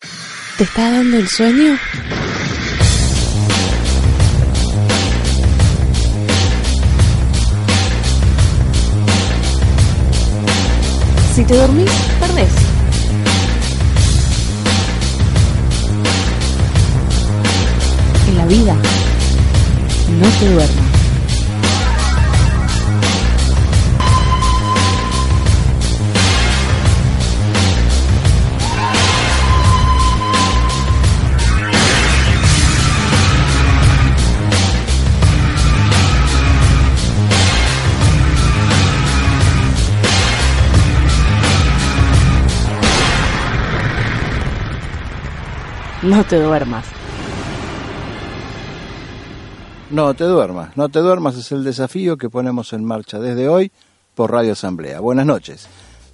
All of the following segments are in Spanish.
¿Te está dando el sueño? Si te dormís, perdés. En la vida, no te duermas. No te duermas. No te duermas, no te duermas es el desafío que ponemos en marcha desde hoy por Radio Asamblea. Buenas noches,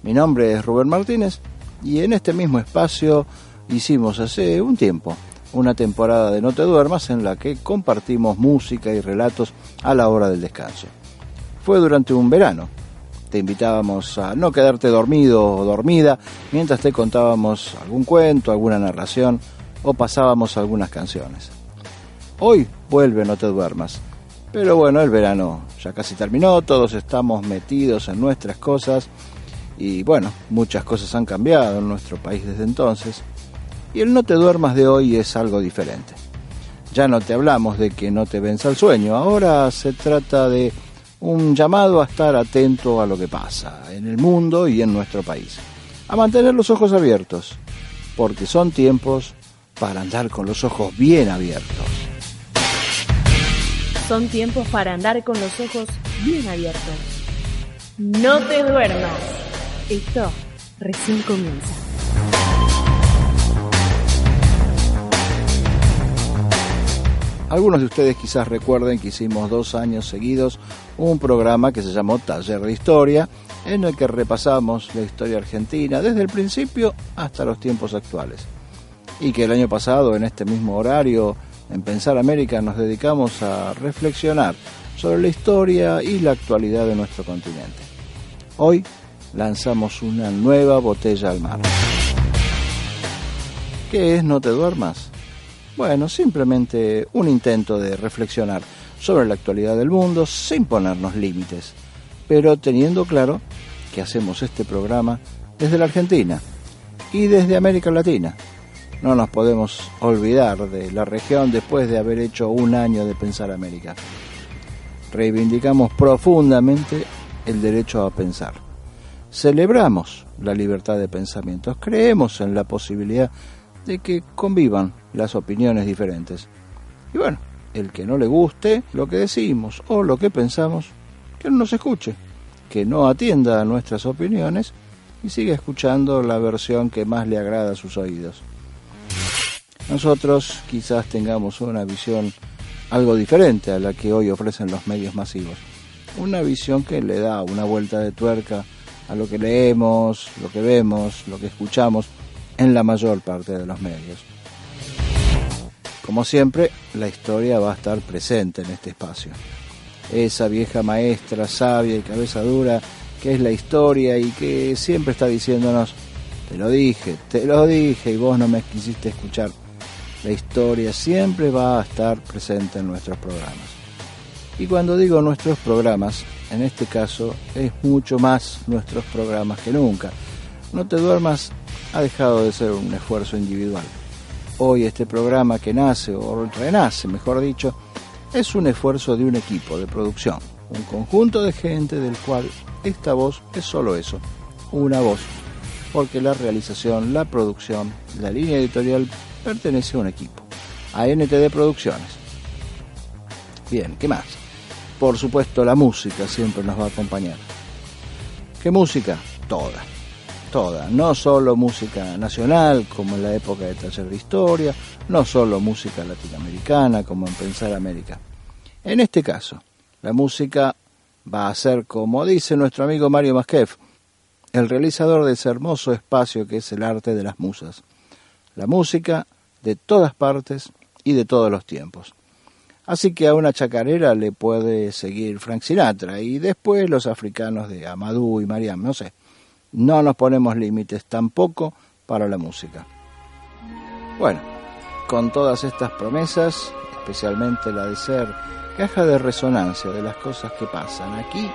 mi nombre es Rubén Martínez y en este mismo espacio hicimos hace un tiempo una temporada de No te duermas en la que compartimos música y relatos a la hora del descanso. Fue durante un verano. Te invitábamos a no quedarte dormido o dormida mientras te contábamos algún cuento, alguna narración o pasábamos algunas canciones. Hoy vuelve No te duermas. Pero bueno, el verano ya casi terminó, todos estamos metidos en nuestras cosas y bueno, muchas cosas han cambiado en nuestro país desde entonces. Y el no te duermas de hoy es algo diferente. Ya no te hablamos de que no te venza el sueño, ahora se trata de un llamado a estar atento a lo que pasa en el mundo y en nuestro país. A mantener los ojos abiertos, porque son tiempos para andar con los ojos bien abiertos. Son tiempos para andar con los ojos bien abiertos. No te duermas. Esto recién comienza. Algunos de ustedes quizás recuerden que hicimos dos años seguidos un programa que se llamó Taller de Historia, en el que repasamos la historia argentina desde el principio hasta los tiempos actuales y que el año pasado en este mismo horario en Pensar América nos dedicamos a reflexionar sobre la historia y la actualidad de nuestro continente. Hoy lanzamos una nueva botella al mar. ¿Qué es No te duermas? Bueno, simplemente un intento de reflexionar sobre la actualidad del mundo sin ponernos límites, pero teniendo claro que hacemos este programa desde la Argentina y desde América Latina no nos podemos olvidar de la región después de haber hecho un año de Pensar América. Reivindicamos profundamente el derecho a pensar. Celebramos la libertad de pensamientos. Creemos en la posibilidad de que convivan las opiniones diferentes. Y bueno, el que no le guste lo que decimos o lo que pensamos, que no nos escuche, que no atienda a nuestras opiniones y siga escuchando la versión que más le agrada a sus oídos. Nosotros quizás tengamos una visión algo diferente a la que hoy ofrecen los medios masivos. Una visión que le da una vuelta de tuerca a lo que leemos, lo que vemos, lo que escuchamos en la mayor parte de los medios. Como siempre, la historia va a estar presente en este espacio. Esa vieja maestra sabia y cabeza dura que es la historia y que siempre está diciéndonos, te lo dije, te lo dije y vos no me quisiste escuchar la historia siempre va a estar presente en nuestros programas. Y cuando digo nuestros programas, en este caso es mucho más nuestros programas que nunca. No te duermas ha dejado de ser un esfuerzo individual. Hoy este programa que nace, o renace, mejor dicho, es un esfuerzo de un equipo de producción, un conjunto de gente del cual esta voz es solo eso, una voz, porque la realización, la producción, la línea editorial pertenece a un equipo, a NTD Producciones. Bien, ¿qué más? Por supuesto, la música siempre nos va a acompañar. ¿Qué música? Toda. toda, no solo música nacional como en la época de Taller de Historia, no solo música latinoamericana como en Pensar América. En este caso, la música va a ser, como dice nuestro amigo Mario Masquef, el realizador de ese hermoso espacio que es el arte de las musas. La música de todas partes y de todos los tiempos. Así que a una chacarera le puede seguir Frank Sinatra y después los africanos de Amadou y Mariam, no sé. No nos ponemos límites tampoco para la música. Bueno, con todas estas promesas, especialmente la de ser caja de resonancia de las cosas que pasan aquí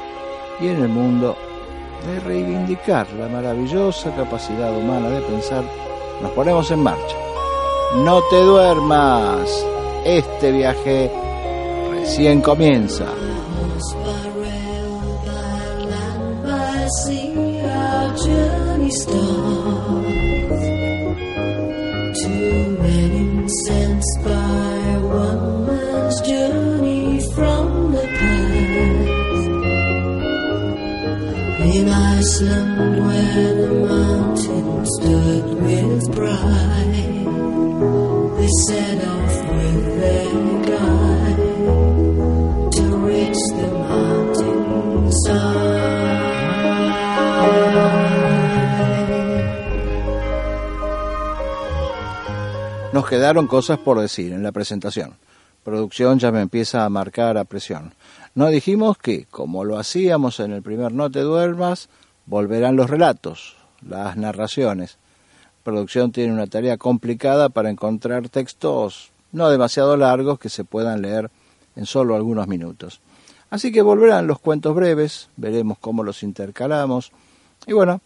y en el mundo, de reivindicar la maravillosa capacidad humana de pensar, nos ponemos en marcha. No te duermas. Este viaje recién comienza. In Iceland, where the mountain stood with pride, they set off with their guide to reach the mountain Nos quedaron cosas por decir en la presentación. Producción ya me empieza a marcar a presión. No dijimos que, como lo hacíamos en el primer No te duermas, volverán los relatos, las narraciones. Producción tiene una tarea complicada para encontrar textos no demasiado largos que se puedan leer en solo algunos minutos. Así que volverán los cuentos breves, veremos cómo los intercalamos y bueno,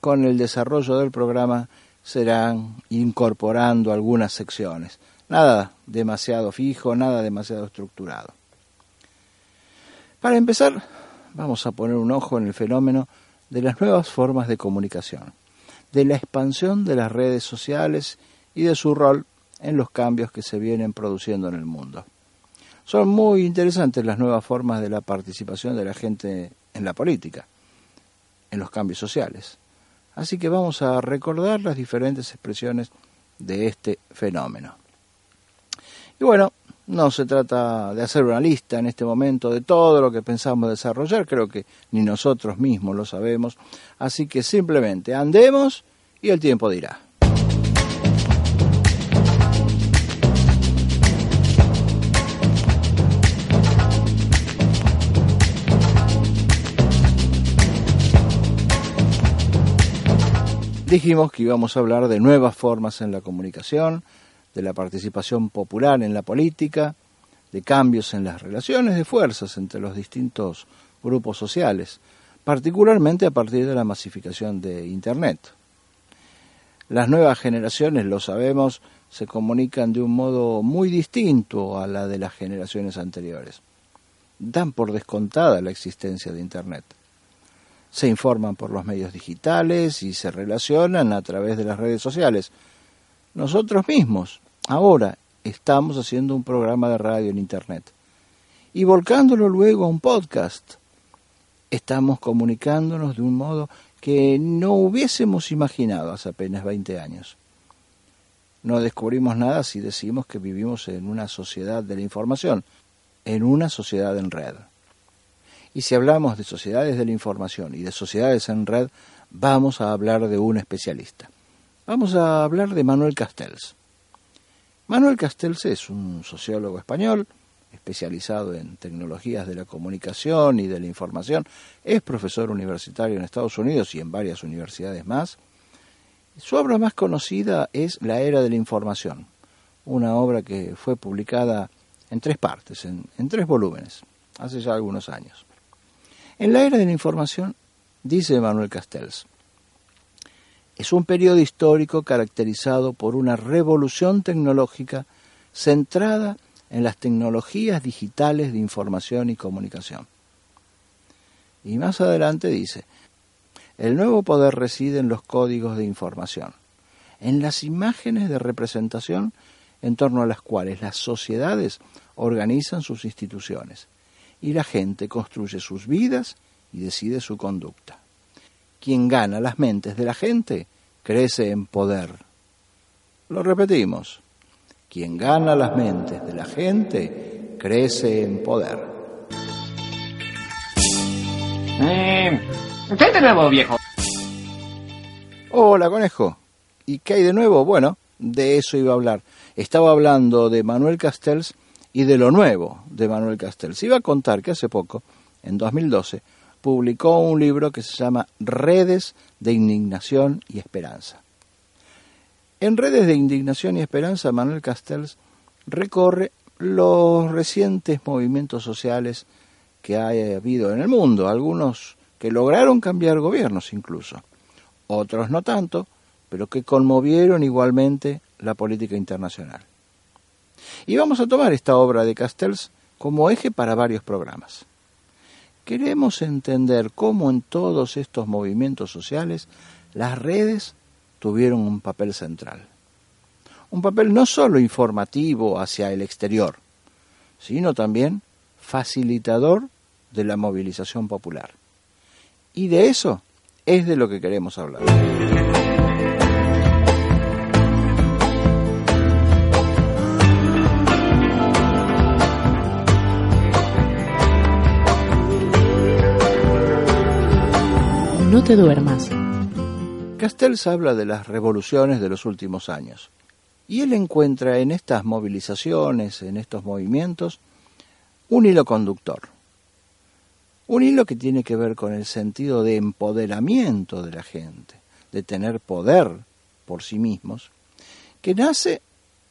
con el desarrollo del programa serán incorporando algunas secciones. Nada demasiado fijo, nada demasiado estructurado. Para empezar, vamos a poner un ojo en el fenómeno de las nuevas formas de comunicación, de la expansión de las redes sociales y de su rol en los cambios que se vienen produciendo en el mundo. Son muy interesantes las nuevas formas de la participación de la gente en la política, en los cambios sociales. Así que vamos a recordar las diferentes expresiones de este fenómeno. Y bueno, no se trata de hacer una lista en este momento de todo lo que pensamos desarrollar, creo que ni nosotros mismos lo sabemos, así que simplemente andemos y el tiempo dirá. Dijimos que íbamos a hablar de nuevas formas en la comunicación, de la participación popular en la política, de cambios en las relaciones de fuerzas entre los distintos grupos sociales, particularmente a partir de la masificación de Internet. Las nuevas generaciones, lo sabemos, se comunican de un modo muy distinto a la de las generaciones anteriores. Dan por descontada la existencia de Internet. Se informan por los medios digitales y se relacionan a través de las redes sociales. Nosotros mismos Ahora estamos haciendo un programa de radio en Internet y volcándolo luego a un podcast. Estamos comunicándonos de un modo que no hubiésemos imaginado hace apenas 20 años. No descubrimos nada si decimos que vivimos en una sociedad de la información, en una sociedad en red. Y si hablamos de sociedades de la información y de sociedades en red, vamos a hablar de un especialista. Vamos a hablar de Manuel Castells. Manuel Castells es un sociólogo español especializado en tecnologías de la comunicación y de la información. Es profesor universitario en Estados Unidos y en varias universidades más. Su obra más conocida es La Era de la Información, una obra que fue publicada en tres partes, en, tres volúmenes, hace ya algunos años. En La Era de la Información, dice Manuel Castells, es un periodo histórico caracterizado por una revolución tecnológica centrada en las tecnologías digitales de información y comunicación. Y más adelante dice, el nuevo poder reside en los códigos de información, en las imágenes de representación en torno a las cuales las sociedades organizan sus instituciones y la gente construye sus vidas y decide su conducta. Quien gana las mentes de la gente crece en poder. Lo repetimos, quien gana las mentes de la gente crece en poder. Eh, ¿Qué de nuevo, viejo? Hola, conejo. ¿Y qué hay de nuevo? Bueno, de eso iba a hablar. Estaba hablando de Manuel Castells y de lo nuevo de Manuel Castells. Iba a contar que hace poco, en 2012, publicó un libro que se llama Redes de Indignación y Esperanza. En Redes de Indignación y Esperanza, Manuel Castells recorre los recientes movimientos sociales que ha habido en el mundo, algunos que lograron cambiar gobiernos incluso, otros no tanto, pero que conmovieron igualmente la política internacional. Y vamos a tomar esta obra de Castells como eje para varios programas queremos entender cómo en todos estos movimientos sociales las redes tuvieron un papel central. Un papel no solo informativo hacia el exterior, sino también facilitador de la movilización popular. Y de eso es de lo que queremos hablar. Duermas. Castells habla de las revoluciones de los últimos años. Y él encuentra en estas movilizaciones, en estos movimientos, un hilo conductor. Un hilo que tiene que ver con el sentido de empoderamiento de la gente, de tener poder por sí mismos, que nace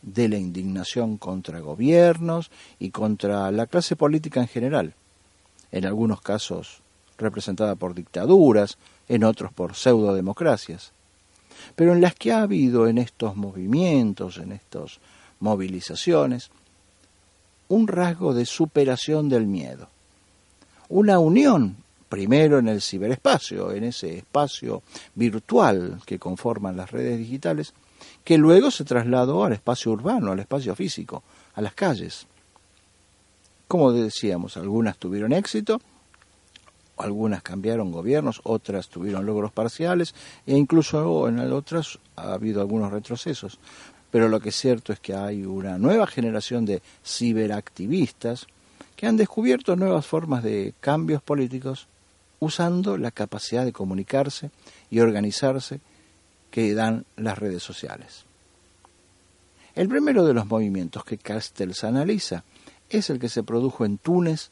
de la indignación contra gobiernos y contra la clase política en general, en algunos casos representada por dictaduras, en otros por pseudodemocracias, pero en las que ha habido en estos movimientos, en estas movilizaciones, un rasgo de superación del miedo, una unión, primero en el ciberespacio, en ese espacio virtual que conforman las redes digitales, que luego se trasladó al espacio urbano, al espacio físico, a las calles. Como decíamos, algunas tuvieron éxito, algunas cambiaron gobiernos, otras tuvieron logros parciales e incluso en otras ha habido algunos retrocesos. Pero lo que es cierto es que hay una nueva generación de ciberactivistas que han descubierto nuevas formas de cambios políticos usando la capacidad de comunicarse y organizarse que dan las redes sociales. El primero de los movimientos que Castells analiza es el que se produjo en Túnez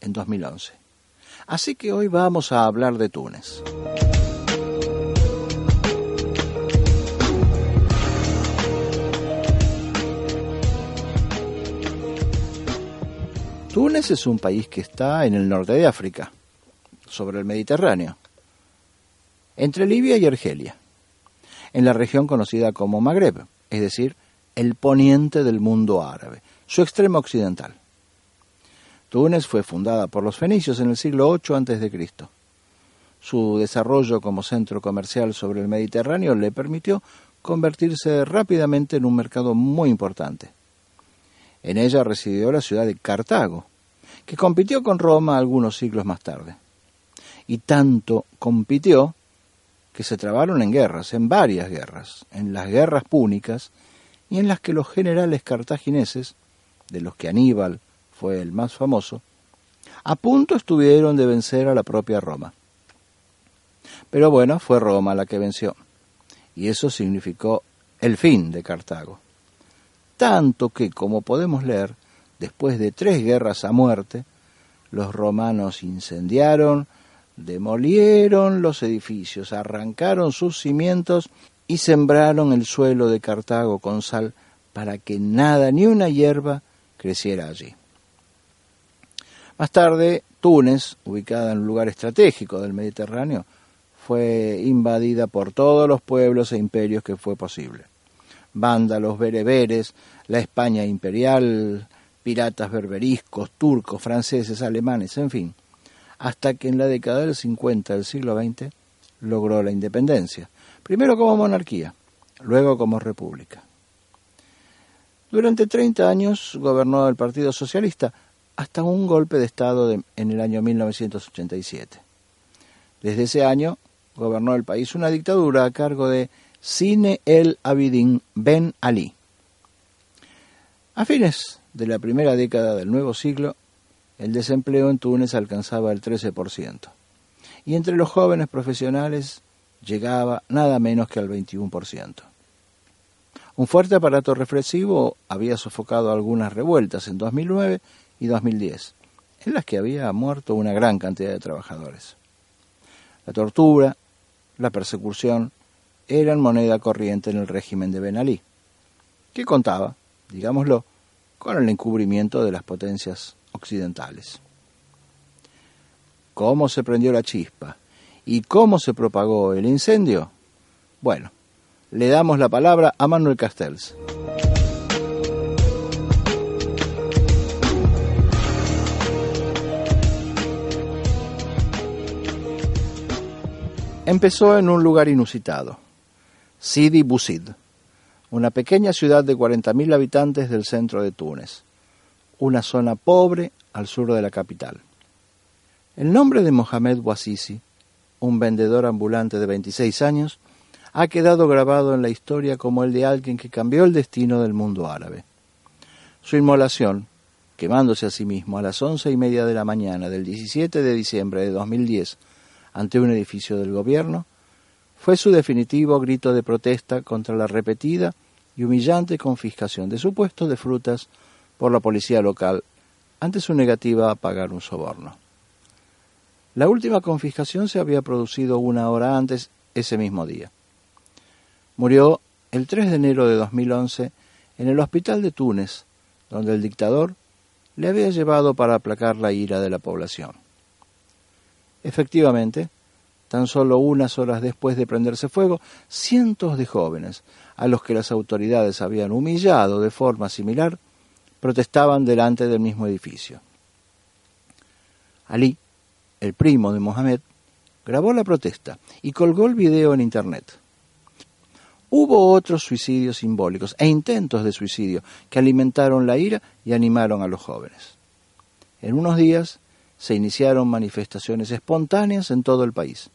en 2011. Así que hoy vamos a hablar de Túnez. Túnez es un país que está en el norte de África, sobre el Mediterráneo, entre Libia y Argelia, en la región conocida como Magreb, es decir, el poniente del mundo árabe, su extremo occidental. Túnez fue fundada por los fenicios en el siglo VIII a.C. Su desarrollo como centro comercial sobre el Mediterráneo le permitió convertirse rápidamente en un mercado muy importante. En ella residió la ciudad de Cartago, que compitió con Roma algunos siglos más tarde. Y tanto compitió que se trabaron en guerras, en varias guerras, en las guerras púnicas y en las que los generales cartagineses, de los que Aníbal fue el más famoso, a punto estuvieron de vencer a la propia Roma. Pero bueno, fue Roma la que venció, y eso significó el fin de Cartago. Tanto que, como podemos leer, después de tres guerras a muerte, los romanos incendiaron, demolieron los edificios, arrancaron sus cimientos y sembraron el suelo de Cartago con sal para que nada ni una hierba creciera allí. Más tarde, Túnez, ubicada en un lugar estratégico del Mediterráneo, fue invadida por todos los pueblos e imperios que fue posible. Vándalos, bereberes, la España imperial, piratas berberiscos, turcos, franceses, alemanes, en fin, hasta que en la década del 50 del siglo XX logró la independencia, primero como monarquía, luego como república. Durante 30 años gobernó el Partido Socialista, hasta un golpe de Estado en el año 1987. Desde ese año gobernó el país una dictadura a cargo de Sine el Abidin Ben Ali. A fines de la primera década del nuevo siglo, el desempleo en Túnez alcanzaba el 13%, y entre los jóvenes profesionales llegaba nada menos que al 21%. Un fuerte aparato represivo había sofocado algunas revueltas en 2009 y 2010, en las que había muerto una gran cantidad de trabajadores. La tortura, la persecución, eran moneda corriente en el régimen de Ben Ali, que contaba, digámoslo, con el encubrimiento de las potencias occidentales. ¿Cómo se prendió la chispa? ¿Y cómo se propagó el incendio? Bueno, le damos la palabra a Manuel Castells. Empezó en un lugar inusitado, Sidi Bouzid, una pequeña ciudad de 40.000 habitantes del centro de Túnez, una zona pobre al sur de la capital. El nombre de Mohamed Bouazizi, un vendedor ambulante de 26 años, ha quedado grabado en la historia como el de alguien que cambió el destino del mundo árabe. Su inmolación, quemándose a sí mismo a las once y media de la mañana del 17 de diciembre de 2010 ante un edificio del gobierno, fue su definitivo grito de protesta contra la repetida y humillante confiscación de su puesto de frutas por la policía local ante su negativa a pagar un soborno. La última confiscación se había producido una hora antes ese mismo día. Murió el 3 de enero de 2011 en el hospital de Túnez, donde el dictador le había llevado para aplacar la ira de la población. Efectivamente, tan solo unas horas después de prenderse fuego, cientos de jóvenes, a los que las autoridades habían humillado de forma similar, protestaban delante del mismo edificio. Ali, el primo de Mohamed, grabó la protesta y colgó el video en Internet. Hubo otros suicidios simbólicos e intentos de suicidio que alimentaron la ira y animaron a los jóvenes. En unos días, se iniciaron manifestaciones espontáneas en todo el país,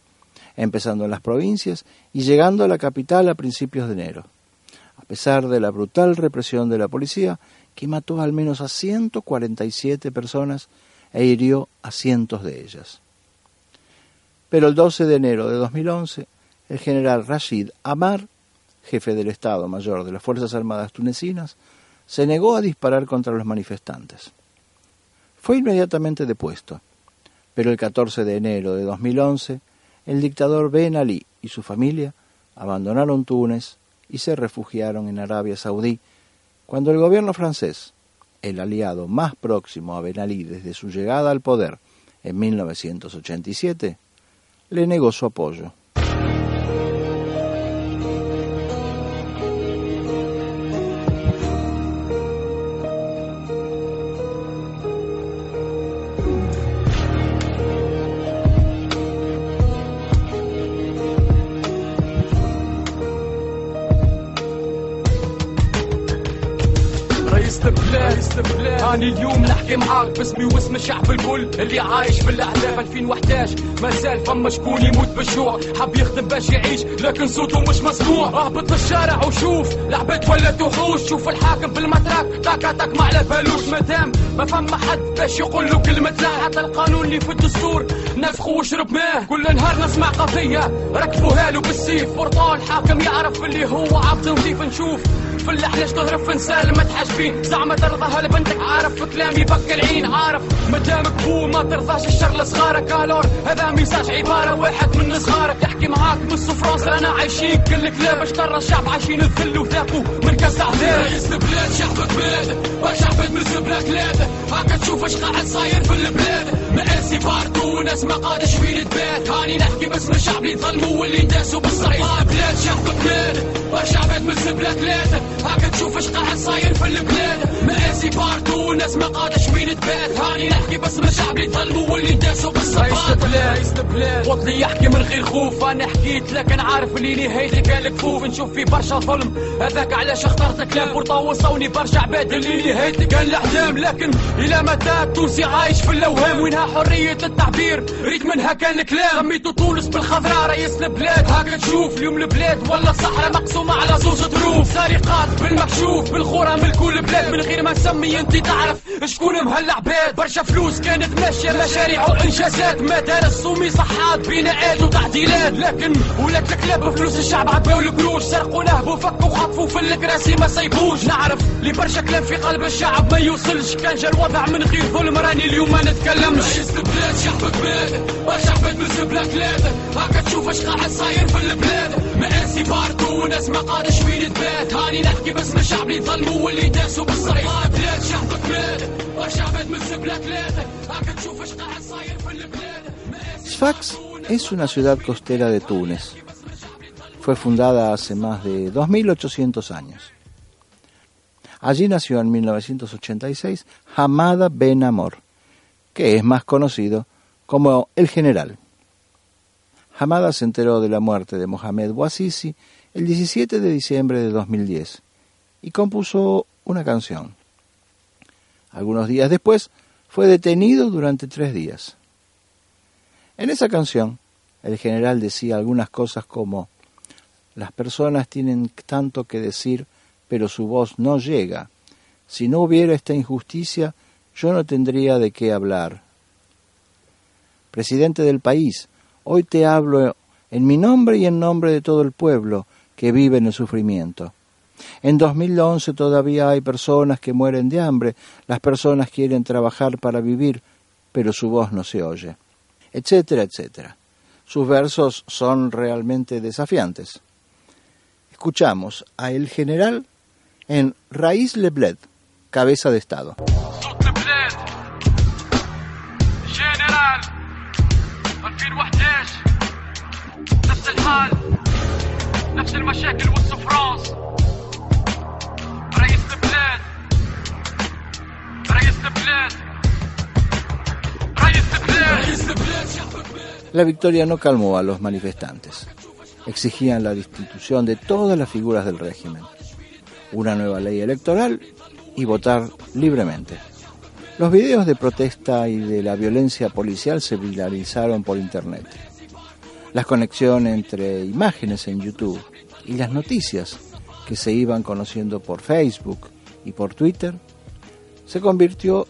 empezando en las provincias y llegando a la capital a principios de enero. A pesar de la brutal represión de la policía, que mató al menos a 147 personas e hirió a cientos de ellas. Pero el 12 de enero de 2011, el general Rashid Amar, jefe del Estado Mayor de las Fuerzas Armadas tunecinas, se negó a disparar contra los manifestantes. Fue inmediatamente depuesto, pero el 14 de enero de 2011, el dictador Ben Ali y su familia abandonaron Túnez y se refugiaron en Arabia Saudí, cuando el gobierno francés, el aliado más próximo a Ben Ali desde su llegada al poder en 1987, le negó su apoyo. اني اليوم نحكي معاك باسمي واسم الشعب الكل اللي عايش بالاحلام 2011 ما زال فما شكون يموت بالجوع حب يخدم باش يعيش لكن صوته مش مسموع. اهبط للشارع وشوف العباد ولا وحوش شوف الحاكم في المتراك تاكا تاك ما على بالوش مادام ما فما حد باش يقول له كلمة لا. حتى القانون اللي في الدستور نفخه وشرب ماه كل نهار نسمع قضية ركبوها له بالسيف. برطال حاكم يعرف اللي هو عبد نظيف نشوف؟ في اللحلش تهرب في نسال ما تحاسبين زعما ترضاها لبنتك عارف في كلامي بك العين. عارف مدامك بو ما ترضاش الشر لصغارك. الور هذا ميساج عبارة واحد من صغارك يحكي معاك من فرنسا أنا عايشين كل كلاب. اش ترى الشعب عايشين الذل وذاقوا. من كاس عذاب رئيس البلاد شعب بلاد. من بلا كلاد هاكا تشوف اش قاعد صاير في البلاد. مآسي باردو ناس ما قادش فين تبات هاني نحكي باسم الشعب اللي ظلموا واللي داسوا بالصعيد. بلاد شعب بلاد وشعب من بلا كلاد هاكا تشوف اش قاعد صاير في البلاد. مآسي باردو الناس ما قادش وين تبات هاني نحكي بس من الشعب اللي ظلموا واللي داسوا بالصفات رئيس البلاد رئيس البلاد وطني يحكي من غير خوف أنا حكيت لك عارف اللي نهايتي كان الكفوف نشوف في برشا ظلم. هذاك علاش اخترت كلام بورطا وصوني برشا عباد اللي نهايتي كان الاحلام لكن إلى متى التونسي عايش في الاوهام وينها حريه التعبير. ريت منها كان الكلام. سميتو تونس بالخضراء. رئيس البلاد هاكا تشوف. اليوم البلاد ولا الصحراء مقسومة على زوج ظروف سرقات بالمكشوف. بالخورة من كل بلاد. من غير ما نسمي انت تعرف شكون مهلا عباد برشا فلوس كانت ماشية مشاريع وإنجازات. مدارس ومي صحات بناءات وتعديلات. لكن ولات الكلاب بفلوس الشعب عباو القروش. سرقوا نهبوا فكوا خطفوا في الكراسي ما سيبوش نعرف لي برشا كلام في قلب الشعب ما يوصلش. كان جا الوضع من غير ظلم. راني اليوم ما نتكلمش. رئيس البلاد شعب بلاد برشا عباد من زبلة ثلاثة هاكا تشوف اش قاعد صاير في البلاد مقاسي باردو وناس ما قادش وين تبات هاني نحكي باسم الشعب اللي ظلموا واللي داسوا بالصريح بلاد شعب بلاد برشا عباد من زبلة ثلاثة هاكا تشوف اش قاعد صاير في البلاد Sfax es una ciudad costera de Túnez. Fue fundada hace más de 2800 años. Allí nació en 1986 Hamada Ben Amor, que es más conocido como el general. Hamada se enteró de la muerte de Mohamed Bouazizi el 17 de diciembre de 2010 y compuso una canción. Algunos días después fue detenido durante tres días. En esa canción, el general decía algunas cosas como, las personas tienen tanto que decir, pero su voz no llega. Si no hubiera esta injusticia, yo no tendría de qué hablar. Presidente del país, hoy te hablo en mi nombre y en nombre de todo el pueblo que vive en el sufrimiento. En 2011 todavía hay personas que mueren de hambre, las personas quieren trabajar para vivir, pero su voz no se oye, etcétera, etcétera. Sus versos son realmente desafiantes. Escuchamos a el general en Raíz Lebled, cabeza de Estado. الحال نفس المشاكل والسفرانس رئيس البلاد رئيس البلاد رئيس البلاد رئيس البلاد شعب البلاد La victoria no calmó a los manifestantes. Exigían la destitución de todas las figuras del régimen, una nueva ley electoral y votar libremente. Los videos de protesta y de la violencia policial se viralizaron por Internet. La conexión entre imágenes en YouTube y las noticias que se iban conociendo por Facebook y por Twitter se convirtió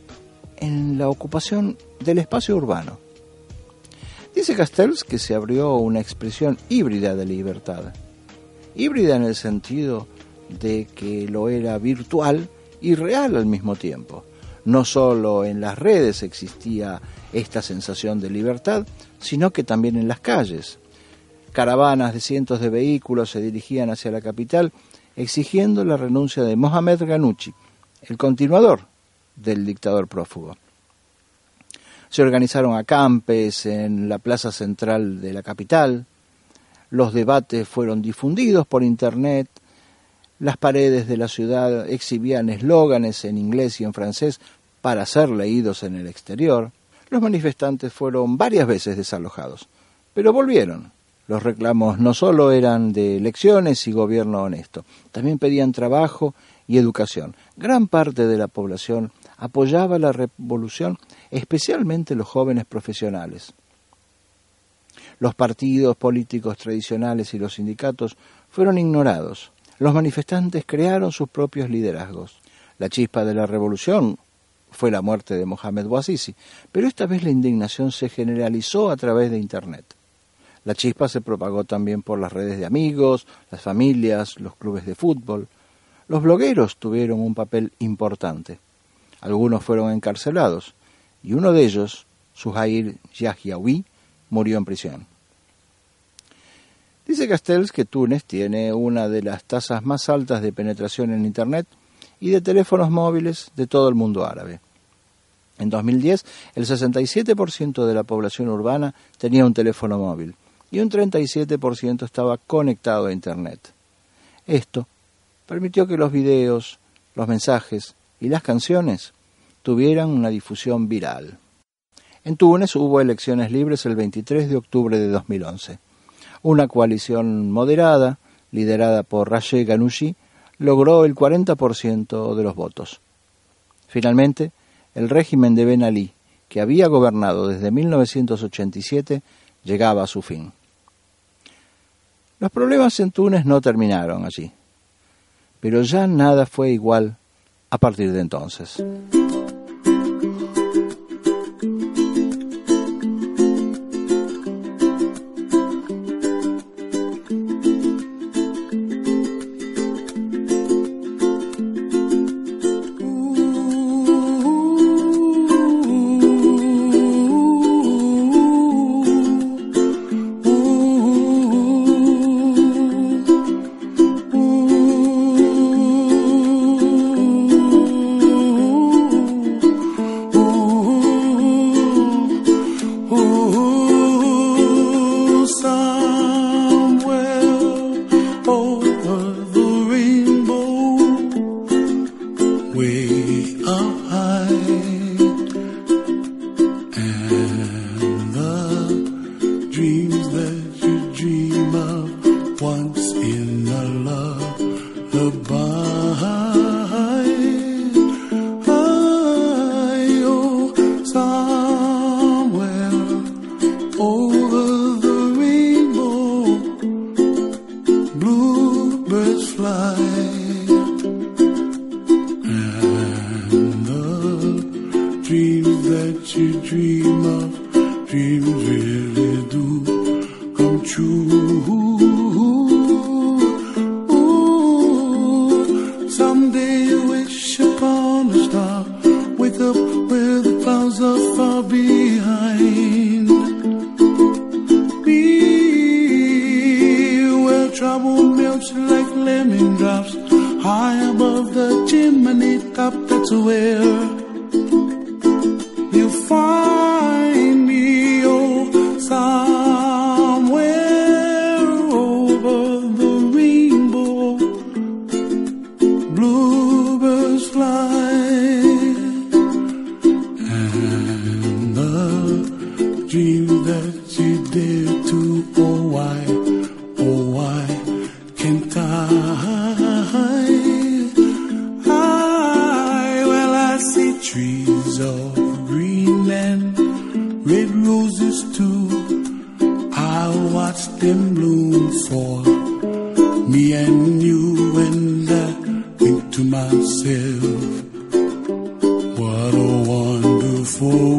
en la ocupación del espacio urbano. Dice Castells que se abrió una expresión híbrida de libertad. Híbrida en el sentido de que lo era virtual y real al mismo tiempo. No solo en las redes existía esta sensación de libertad, sino que también en las calles. Caravanas de cientos de vehículos se dirigían hacia la capital exigiendo la renuncia de Mohamed Ghanouchi, el continuador del dictador prófugo. Se organizaron acampes en la plaza central de la capital, los debates fueron difundidos por Internet, las paredes de la ciudad exhibían eslóganes en inglés y en francés para ser leídos en el exterior. Los manifestantes fueron varias veces desalojados, pero volvieron. Los reclamos no solo eran de elecciones y gobierno honesto, también pedían trabajo y educación. Gran parte de la población apoyaba la revolución, especialmente los jóvenes profesionales. Los partidos políticos tradicionales y los sindicatos fueron ignorados. Los manifestantes crearon sus propios liderazgos. La chispa de la revolución fue la muerte de Mohamed Bouazizi, pero esta vez la indignación se generalizó a través de Internet. La chispa se propagó también por las redes de amigos, las familias, los clubes de fútbol. Los blogueros tuvieron un papel importante. Algunos fueron encarcelados y uno de ellos, Suhair Yahyaoui, murió en prisión. Dice Castells que Túnez tiene una de las tasas más altas de penetración en Internet y de teléfonos móviles de todo el mundo árabe. En 2010, el 67% de la población urbana tenía un teléfono móvil y un 37% estaba conectado a Internet. Esto permitió que los videos, los mensajes y las canciones tuvieran una difusión viral. En Túnez hubo elecciones libres el 23 de octubre de 2011. Una coalición moderada, liderada por Rashid Ghanouchi, logró el 40% de los votos. Finalmente, el régimen de Ben Ali, que había gobernado desde 1987, llegaba a su fin. Los problemas en Túnez no terminaron allí, pero ya nada fue igual a partir de entonces. star. Wake up where the clouds are far behind. Be where trouble melts like lemon drops. High above the chimney top, that's where. for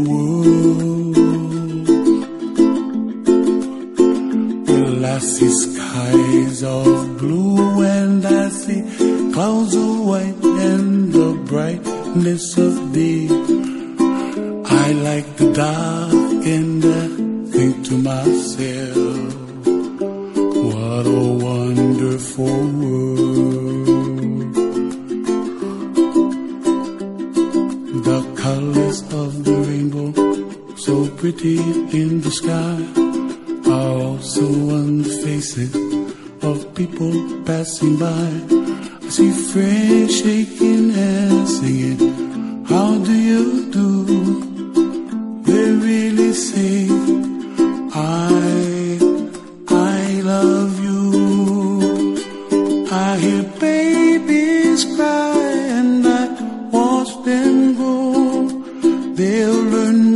they'll learn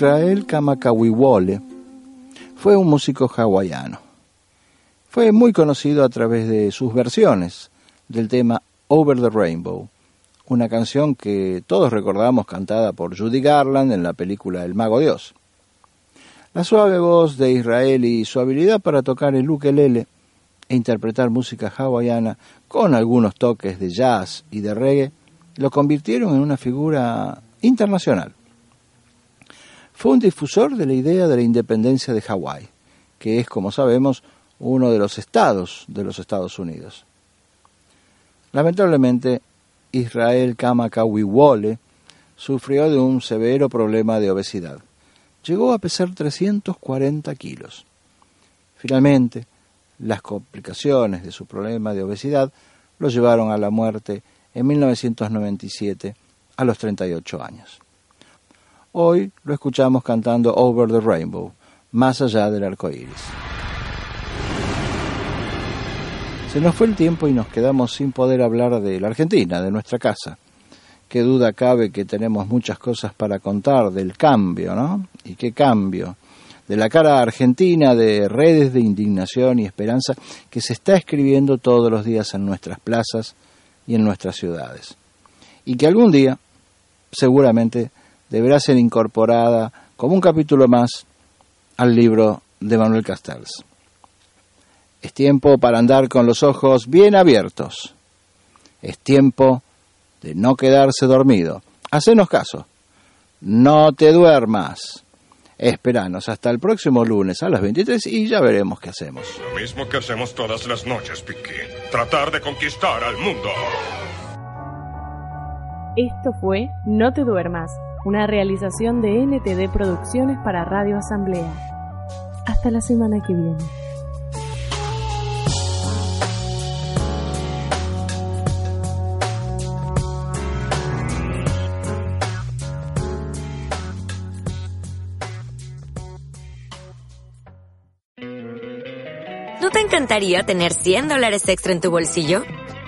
Israel Kamakawiwole fue un músico hawaiano. Fue muy conocido a través de sus versiones del tema Over the Rainbow, una canción que todos recordamos cantada por Judy Garland en la película El Mago Dios. La suave voz de Israel y su habilidad para tocar el ukelele e interpretar música hawaiana con algunos toques de jazz y de reggae lo convirtieron en una figura internacional. Fue un difusor de la idea de la independencia de Hawái, que es, como sabemos, uno de los estados de los Estados Unidos. Lamentablemente, Israel Kamakawiwole sufrió de un severo problema de obesidad. Llegó a pesar 340 kilos. Finalmente, las complicaciones de su problema de obesidad lo llevaron a la muerte en 1997 a los 38 años. Hoy lo escuchamos cantando Over the Rainbow, más allá del arco iris. Se nos fue el tiempo y nos quedamos sin poder hablar de la Argentina, de nuestra casa. Qué duda cabe que tenemos muchas cosas para contar del cambio, ¿no? ¿Y qué cambio? De la cara argentina de redes de indignación y esperanza que se está escribiendo todos los días en nuestras plazas y en nuestras ciudades. Y que algún día, seguramente, deberá ser incorporada como un capítulo más al libro de Manuel Castells. Es tiempo para andar con los ojos bien abiertos. Es tiempo de no quedarse dormido. Hacenos caso. No te duermas. Esperanos hasta el próximo lunes a las 23 y ya veremos qué hacemos. Lo mismo que hacemos todas las noches, Piqui. Tratar de conquistar al mundo. Esto fue No te duermas, una realización de NTD Producciones para Radio Asamblea. Hasta la semana que viene. ¿No te encantaría tener 100 dólares extra en tu bolsillo?